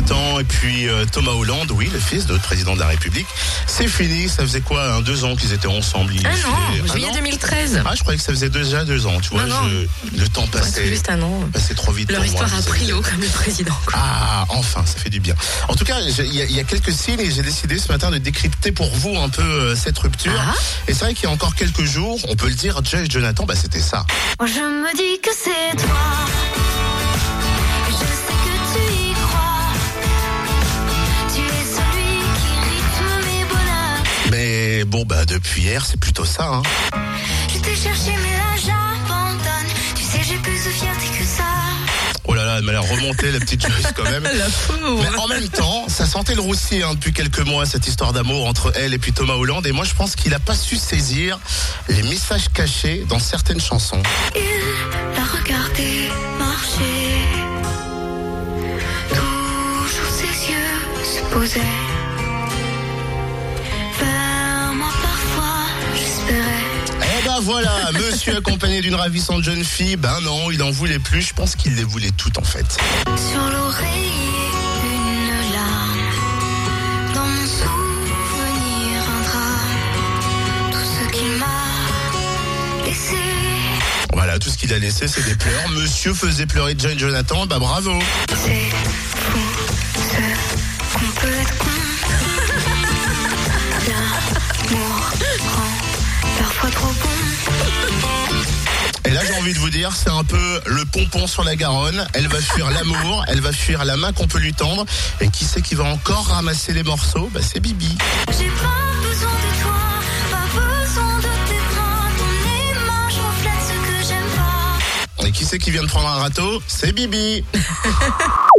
Jonathan et puis euh, Thomas Hollande, oui, le fils de notre président de la République. C'est fini, ça faisait quoi, hein, deux ans qu'ils étaient ensemble ils Ah non, juillet non 2013. Ah, je croyais que ça faisait déjà deux ans, tu vois, Non, non. je- le temps passait, juste un an. passait trop vite Leur pour moi. histoire a pris l'eau comme le président. quoi. Ah, enfin, ça fait du bien. En tout cas, il y, a- il y a quelques signes et j'ai décidé ce matin de décrypter pour vous un peu euh, cette rupture. Ah. Et c'est vrai qu'il y a encore quelques jours, on peut le dire, Jay et Jonathan, bah, c'était ça. Je me dis que c'est bon, bah, depuis hier, c'est plutôt ça. Hein. Je t'ai cherché mais là j'abandonne. Tu sais j'ai plus de fierté que ça. Oh là là, elle m'a l'air remontée, la petite Joyce, quand même. La pauvre. Mais en même temps, ça sentait le roussi hein, depuis quelques mois, cette histoire d'amour entre elle et puis Thomas Hollande. Et moi, je pense qu'il n'a pas su saisir les messages cachés dans certaines chansons. Il l'a regardé marcher. Toujours ses yeux se posaient. Voilà, monsieur accompagné d'une ravissante jeune fille, ben non, il en voulait plus, je pense qu'il les voulait toutes en fait. Sur. Voilà, tout ce qu'il a laissé, c'est des pleurs. Monsieur faisait pleurer John Jonathan, bah bravo. C'est fou envie de vous dire, c'est un peu le pompon sur la Garonne. Elle va fuir l'amour, elle va fuir la main qu'on peut lui tendre. Et qui c'est qui va encore ramasser les morceaux? Bah c'est Bibi. J'ai pas besoin de toi, pas besoin de tes bras. Ton image reflète ce que j'aime pas. Et qui c'est qui vient de prendre un râteau? C'est Bibi.